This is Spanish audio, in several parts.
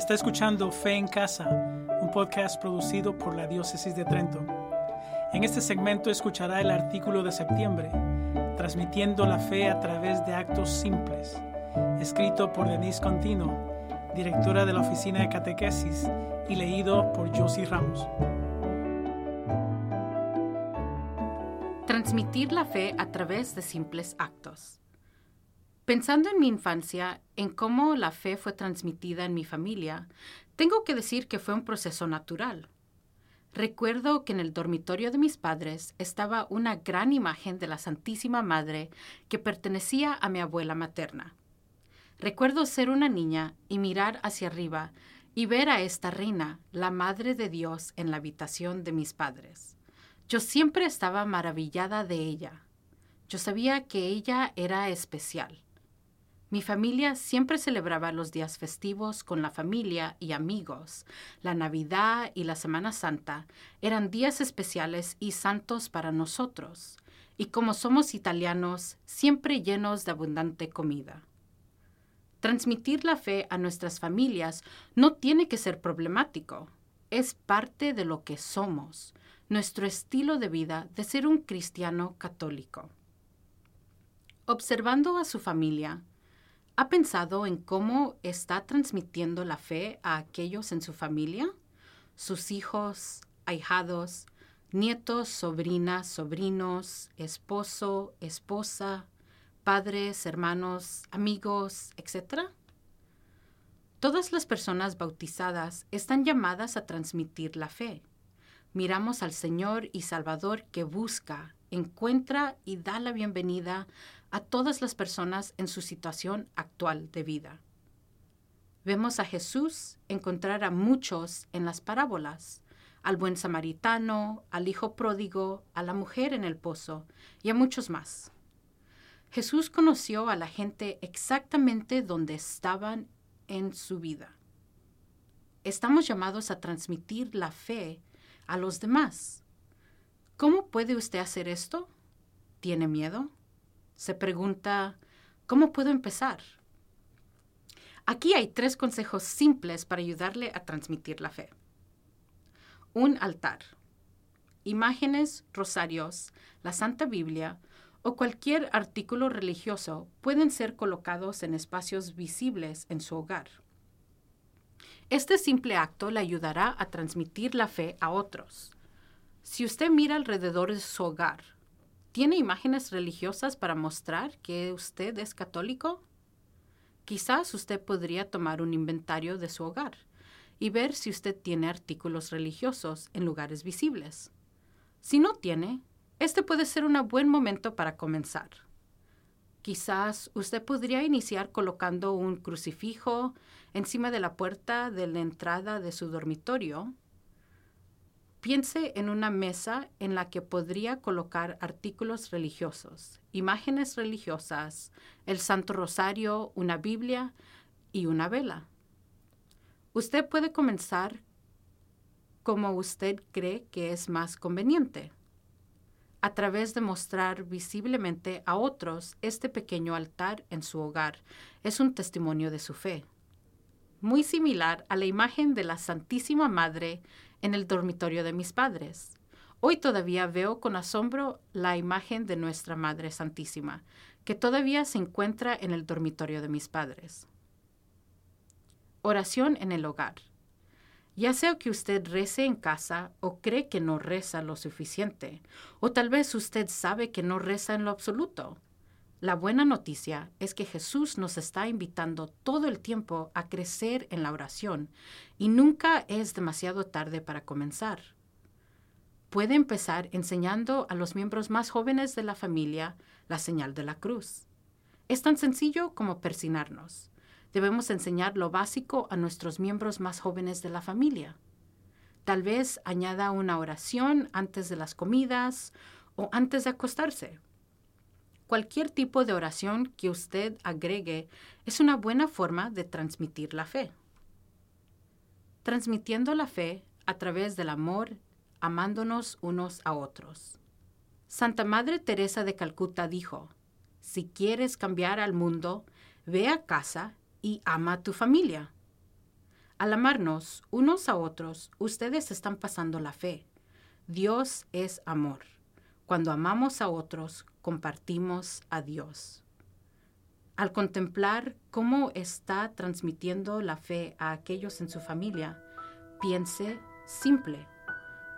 Está escuchando Fe en Casa, un podcast producido por la Diócesis de Trento. En este segmento escuchará el artículo de septiembre, Transmitiendo la Fe a través de actos simples, escrito por Denise Contino, directora de la Oficina de Catequesis, y leído por Josie Ramos. Transmitir la fe a través de simples actos. Pensando en mi infancia, en cómo la fe fue transmitida en mi familia, tengo que decir que fue un proceso natural. Recuerdo que en el dormitorio de mis padres estaba una gran imagen de la Santísima Madre que pertenecía a mi abuela materna. Recuerdo ser una niña y mirar hacia arriba y ver a esta reina, la Madre de Dios, en la habitación de mis padres. Yo siempre estaba maravillada de ella. Yo sabía que ella era especial. Mi familia siempre celebraba los días festivos con la familia y amigos. La Navidad y la Semana Santa eran días especiales y santos para nosotros. Y como somos italianos, siempre llenos de abundante comida. Transmitir la fe a nuestras familias no tiene que ser problemático. Es parte de lo que somos, nuestro estilo de vida de ser un cristiano católico. Observando a su familia, ¿Ha pensado en cómo está transmitiendo la fe a aquellos en su familia? Sus hijos, ahijados, nietos, sobrinas, sobrinos, esposo, esposa, padres, hermanos, amigos, etc. Todas las personas bautizadas están llamadas a transmitir la fe. Miramos al Señor y Salvador que busca, encuentra y da la bienvenida a todas las personas en su situación actual de vida. Vemos a Jesús encontrar a muchos en las parábolas, al buen samaritano, al hijo pródigo, a la mujer en el pozo y a muchos más. Jesús conoció a la gente exactamente donde estaban en su vida. Estamos llamados a transmitir la fe a los demás. ¿Cómo puede usted hacer esto? ¿Tiene miedo? se pregunta, ¿cómo puedo empezar? Aquí hay tres consejos simples para ayudarle a transmitir la fe. Un altar. Imágenes, rosarios, la Santa Biblia o cualquier artículo religioso pueden ser colocados en espacios visibles en su hogar. Este simple acto le ayudará a transmitir la fe a otros. Si usted mira alrededor de su hogar, ¿Tiene imágenes religiosas para mostrar que usted es católico? Quizás usted podría tomar un inventario de su hogar y ver si usted tiene artículos religiosos en lugares visibles. Si no tiene, este puede ser un buen momento para comenzar. Quizás usted podría iniciar colocando un crucifijo encima de la puerta de la entrada de su dormitorio Piense en una mesa en la que podría colocar artículos religiosos, imágenes religiosas, el Santo Rosario, una Biblia y una vela. Usted puede comenzar como usted cree que es más conveniente, a través de mostrar visiblemente a otros este pequeño altar en su hogar. Es un testimonio de su fe. Muy similar a la imagen de la Santísima Madre en el dormitorio de mis padres. Hoy todavía veo con asombro la imagen de nuestra Madre Santísima, que todavía se encuentra en el dormitorio de mis padres. Oración en el hogar. Ya sea que usted rece en casa o cree que no reza lo suficiente, o tal vez usted sabe que no reza en lo absoluto. La buena noticia es que Jesús nos está invitando todo el tiempo a crecer en la oración y nunca es demasiado tarde para comenzar. Puede empezar enseñando a los miembros más jóvenes de la familia la señal de la cruz. Es tan sencillo como persinarnos. Debemos enseñar lo básico a nuestros miembros más jóvenes de la familia. Tal vez añada una oración antes de las comidas o antes de acostarse Cualquier tipo de oración que usted agregue es una buena forma de transmitir la fe. Transmitiendo la fe a través del amor, amándonos unos a otros. Santa Madre Teresa de Calcuta dijo, si quieres cambiar al mundo, ve a casa y ama a tu familia. Al amarnos unos a otros, ustedes están pasando la fe. Dios es amor. Cuando amamos a otros, compartimos a Dios. Al contemplar cómo está transmitiendo la fe a aquellos en su familia, piense simple.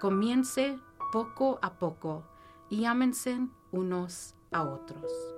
Comience poco a poco y ámense unos a otros.